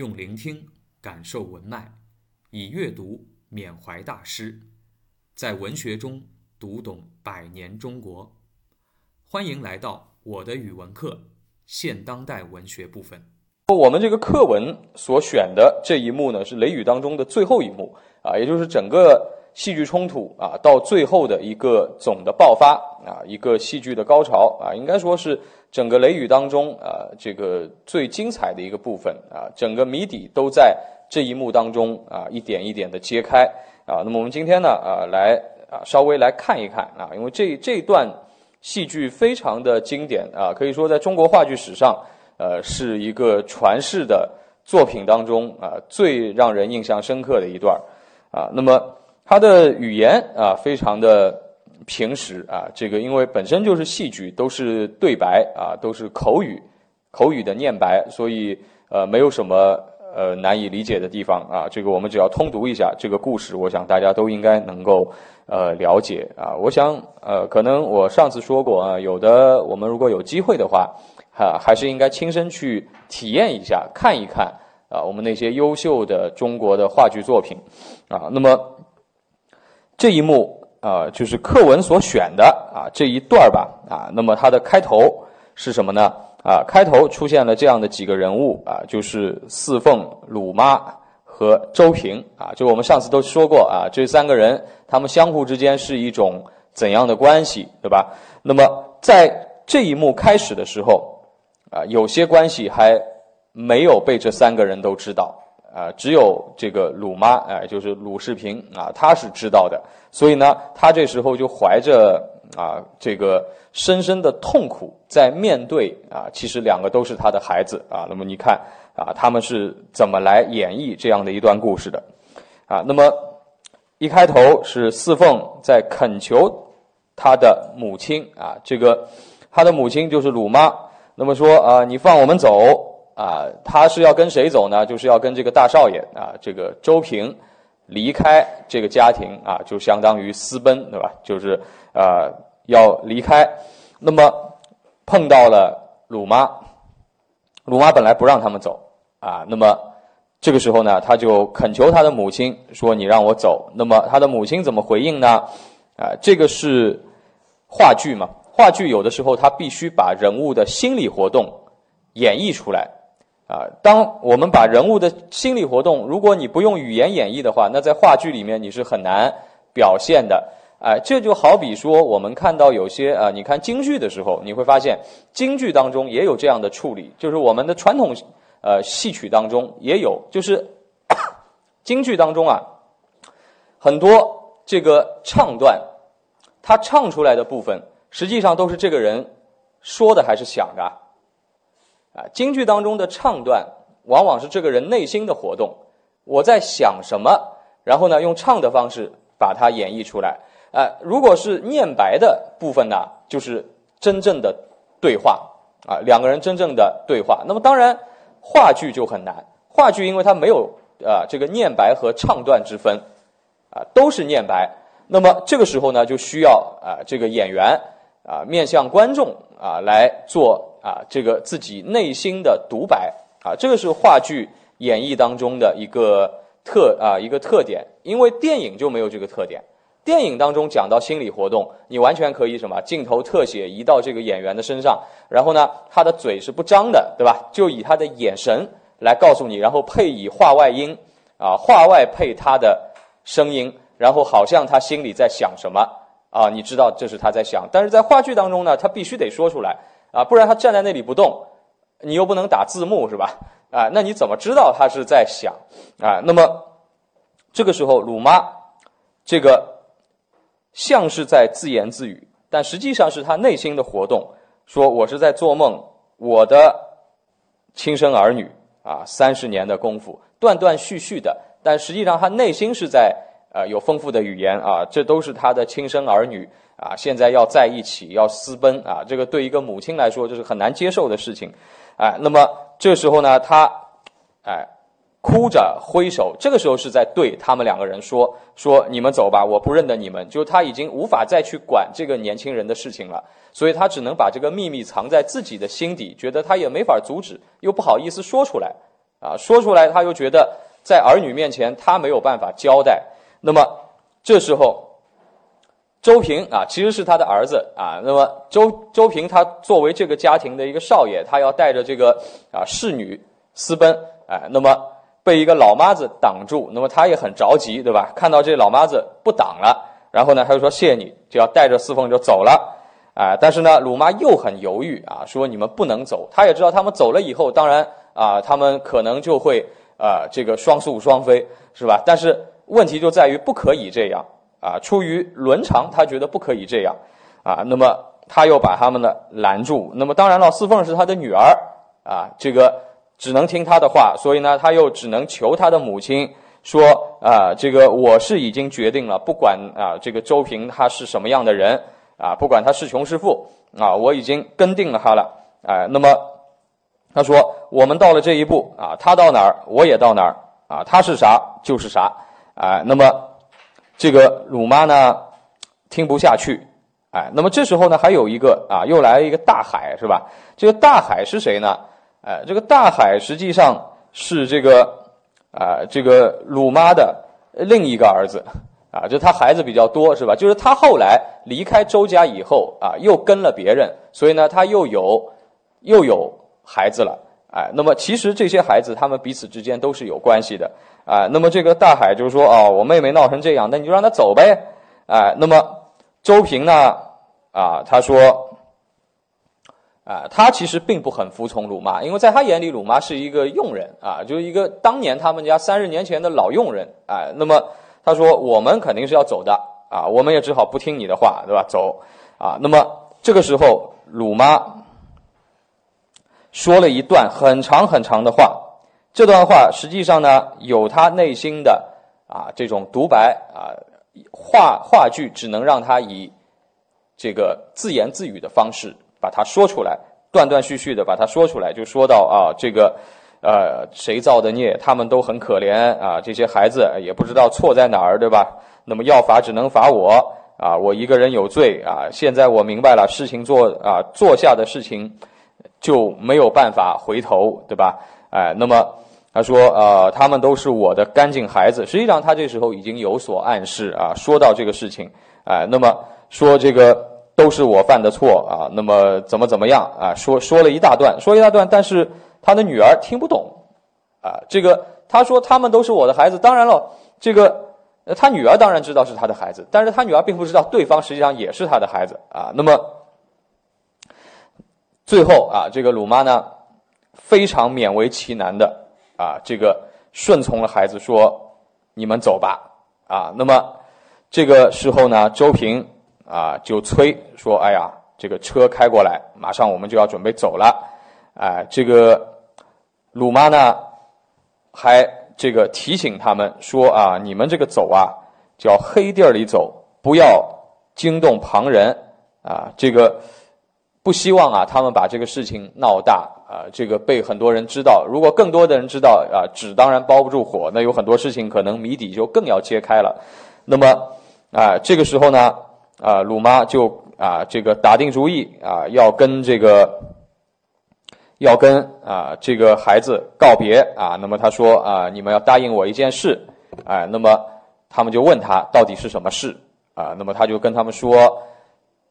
用聆听感受文脉，以阅读缅怀大师，在文学中读懂百年中国。欢迎来到我的语文课现当代文学部分。我们这个课文所选的这一幕呢，是《雷雨》当中的最后一幕啊，也就是整个戏剧冲突啊到最后的一个总的爆发啊，一个戏剧的高潮啊，应该说是整个《雷雨》当中啊这个最精彩的一个部分啊，整个谜底都在这一幕当中啊一点一点的揭开啊。那么我们今天呢啊来啊稍微来看一看啊，因为这这段戏剧非常的经典啊，可以说在中国话剧史上。呃，是一个传世的作品当中啊，最让人印象深刻的一段啊。那么它的语言啊，非常的平实啊。这个因为本身就是戏剧，都是对白啊，都是口语，口语的念白，所以呃，没有什么呃难以理解的地方啊。这个我们只要通读一下这个故事，我想大家都应该能够呃了解啊。我想呃，可能我上次说过啊，有的我们如果有机会的话。啊，还是应该亲身去体验一下，看一看啊，我们那些优秀的中国的话剧作品啊。那么这一幕啊，就是课文所选的啊这一段吧啊。那么它的开头是什么呢？啊，开头出现了这样的几个人物啊，就是四凤、鲁妈和周平啊。就我们上次都说过啊，这三个人他们相互之间是一种怎样的关系，对吧？那么在这一幕开始的时候。啊，有些关系还没有被这三个人都知道啊，只有这个鲁妈，哎，就是鲁世平啊，他是知道的，所以呢，他这时候就怀着啊这个深深的痛苦在面对啊，其实两个都是他的孩子啊，那么你看啊，他们是怎么来演绎这样的一段故事的啊？那么一开头是四凤在恳求他的母亲啊，这个他的母亲就是鲁妈。那么说啊，你放我们走啊？他是要跟谁走呢？就是要跟这个大少爷啊，这个周平离开这个家庭啊，就相当于私奔，对吧？就是啊，要离开。那么碰到了鲁妈，鲁妈本来不让他们走啊。那么这个时候呢，他就恳求他的母亲说：“你让我走。”那么他的母亲怎么回应呢？啊，这个是话剧嘛？话剧有的时候，他必须把人物的心理活动演绎出来，啊，当我们把人物的心理活动，如果你不用语言演绎的话，那在话剧里面你是很难表现的，哎，这就好比说，我们看到有些啊，你看京剧的时候，你会发现京剧当中也有这样的处理，就是我们的传统呃戏曲当中也有，就是 京剧当中啊，很多这个唱段，他唱出来的部分。实际上都是这个人说的还是想的，京剧当中的唱段往往是这个人内心的活动，我在想什么，然后呢用唱的方式把它演绎出来，啊，如果是念白的部分呢，就是真正的对话，啊，两个人真正的对话。那么当然话剧就很难，话剧因为它没有啊这个念白和唱段之分，啊，都是念白。那么这个时候呢，就需要啊这个演员。啊，面向观众啊来做啊这个自己内心的独白啊，这个是话剧演绎当中的一个特啊一个特点，因为电影就没有这个特点。电影当中讲到心理活动，你完全可以什么镜头特写移到这个演员的身上，然后呢他的嘴是不张的，对吧？就以他的眼神来告诉你，然后配以话外音啊，话外配他的声音，然后好像他心里在想什么。啊，你知道这是他在想，但是在话剧当中呢，他必须得说出来啊，不然他站在那里不动，你又不能打字幕是吧？啊，那你怎么知道他是在想啊？那么这个时候，鲁妈这个像是在自言自语，但实际上是他内心的活动，说我是在做梦，我的亲生儿女啊，三十年的功夫，断断续续的，但实际上他内心是在。啊，有丰富的语言啊，这都是他的亲生儿女啊，现在要在一起，要私奔啊，这个对一个母亲来说就是很难接受的事情，哎，那么这时候呢，他哎哭着挥手，这个时候是在对他们两个人说说你们走吧，我不认得你们，就他已经无法再去管这个年轻人的事情了，所以他只能把这个秘密藏在自己的心底，觉得他也没法阻止，又不好意思说出来，啊，说出来他又觉得在儿女面前他没有办法交代。那么这时候，周平啊，其实是他的儿子啊。那么周周平他作为这个家庭的一个少爷，他要带着这个啊侍女私奔，哎，那么被一个老妈子挡住，那么他也很着急，对吧？看到这老妈子不挡了，然后呢，他就说谢谢你，就要带着四凤就走了。啊，但是呢，鲁妈又很犹豫啊，说你们不能走。他也知道他们走了以后，当然啊，他们可能就会啊，这个双宿双飞，是吧？但是问题就在于不可以这样啊，出于伦常，他觉得不可以这样啊。那么他又把他们呢拦住。那么当然了，四凤是他的女儿啊，这个只能听他的话，所以呢，他又只能求他的母亲说啊，这个我是已经决定了，不管啊，这个周平他是什么样的人。啊，不管他是穷是富，啊，我已经跟定了他了，啊，那么他说我们到了这一步，啊，他到哪儿我也到哪儿，啊，他是啥就是啥，哎，那么这个鲁妈呢听不下去，哎，那么这时候呢还有一个啊，又来了一个大海是吧？这个大海是谁呢？哎，这个大海实际上是这个啊，这个鲁妈的另一个儿子。啊，就他孩子比较多，是吧？就是他后来离开周家以后啊，又跟了别人，所以呢，他又有又有孩子了，哎，那么其实这些孩子他们彼此之间都是有关系的，啊，那么这个大海就是说，哦，我妹妹闹成这样，那你就让她走呗，哎，那么周平呢，啊，他说，啊，他其实并不很服从鲁妈，因为在他眼里，鲁妈是一个佣人啊，就是一个当年他们家三十年前的老佣人，哎，那么。他说：“我们肯定是要走的啊，我们也只好不听你的话，对吧？走啊。那么这个时候，鲁妈说了一段很长很长的话。这段话实际上呢，有他内心的啊这种独白啊，话话剧只能让他以这个自言自语的方式把它说出来，断断续续的把它说出来，就说到啊这个。”呃，谁造的孽？他们都很可怜啊！这些孩子也不知道错在哪儿，对吧？那么要罚只能罚我啊！我一个人有罪啊！现在我明白了，事情做啊做下的事情就没有办法回头，对吧？哎，那么他说呃，他们都是我的干净孩子。实际上他这时候已经有所暗示啊，说到这个事情，哎，那么说这个都是我犯的错啊，那么怎么怎么样啊？说说了一大段，说一大段，但是。他的女儿听不懂，啊，这个他说他们都是我的孩子。当然了，这个他女儿当然知道是他的孩子，但是他女儿并不知道对方实际上也是他的孩子啊。那么最后啊，这个鲁妈呢非常勉为其难的啊，这个顺从了孩子，说你们走吧啊。那么这个时候呢，周平啊就催说：“哎呀，这个车开过来，马上我们就要准备走了。”啊，这个鲁妈呢，还这个提醒他们说啊，你们这个走啊，叫黑地儿里走，不要惊动旁人啊。这个不希望啊，他们把这个事情闹大啊，这个被很多人知道。如果更多的人知道啊，纸当然包不住火，那有很多事情可能谜底就更要揭开了。那么啊，这个时候呢，啊，鲁妈就啊，这个打定主意啊，要跟这个。要跟啊这个孩子告别啊，那么他说啊，你们要答应我一件事，哎，那么他们就问他到底是什么事啊？那么他就跟他们说，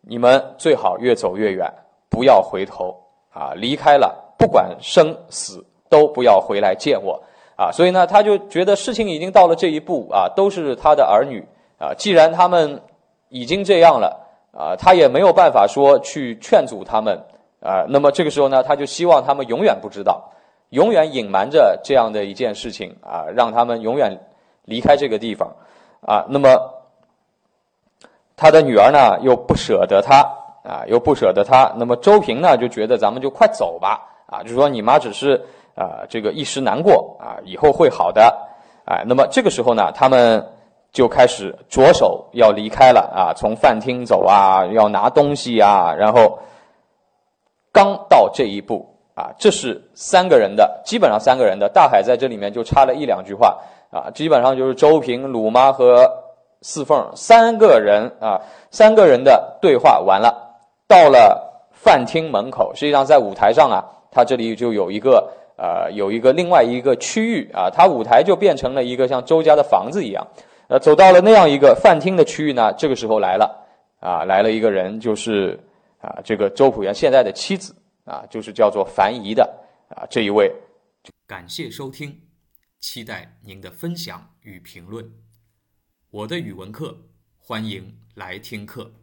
你们最好越走越远，不要回头啊，离开了不管生死都不要回来见我啊。所以呢，他就觉得事情已经到了这一步啊，都是他的儿女啊，既然他们已经这样了啊，他也没有办法说去劝阻他们。啊，那么这个时候呢，他就希望他们永远不知道，永远隐瞒着这样的一件事情啊，让他们永远离开这个地方啊。那么他的女儿呢，又不舍得他啊，又不舍得他。那么周平呢，就觉得咱们就快走吧啊，就说你妈只是啊，这个一时难过啊，以后会好的。哎，那么这个时候呢，他们就开始着手要离开了啊，从饭厅走啊，要拿东西啊，然后。刚到这一步啊，这是三个人的，基本上三个人的。大海在这里面就插了一两句话啊，基本上就是周平、鲁妈和四凤三个人啊，三个人的对话完了。到了饭厅门口，实际上在舞台上啊，他这里就有一个呃，有一个另外一个区域啊，它舞台就变成了一个像周家的房子一样。呃，走到了那样一个饭厅的区域呢，这个时候来了啊，来了一个人，就是啊，这个周朴园现在的妻子啊，就是叫做樊姨的啊这一位。感谢收听，期待您的分享与评论。我的语文课，欢迎来听课。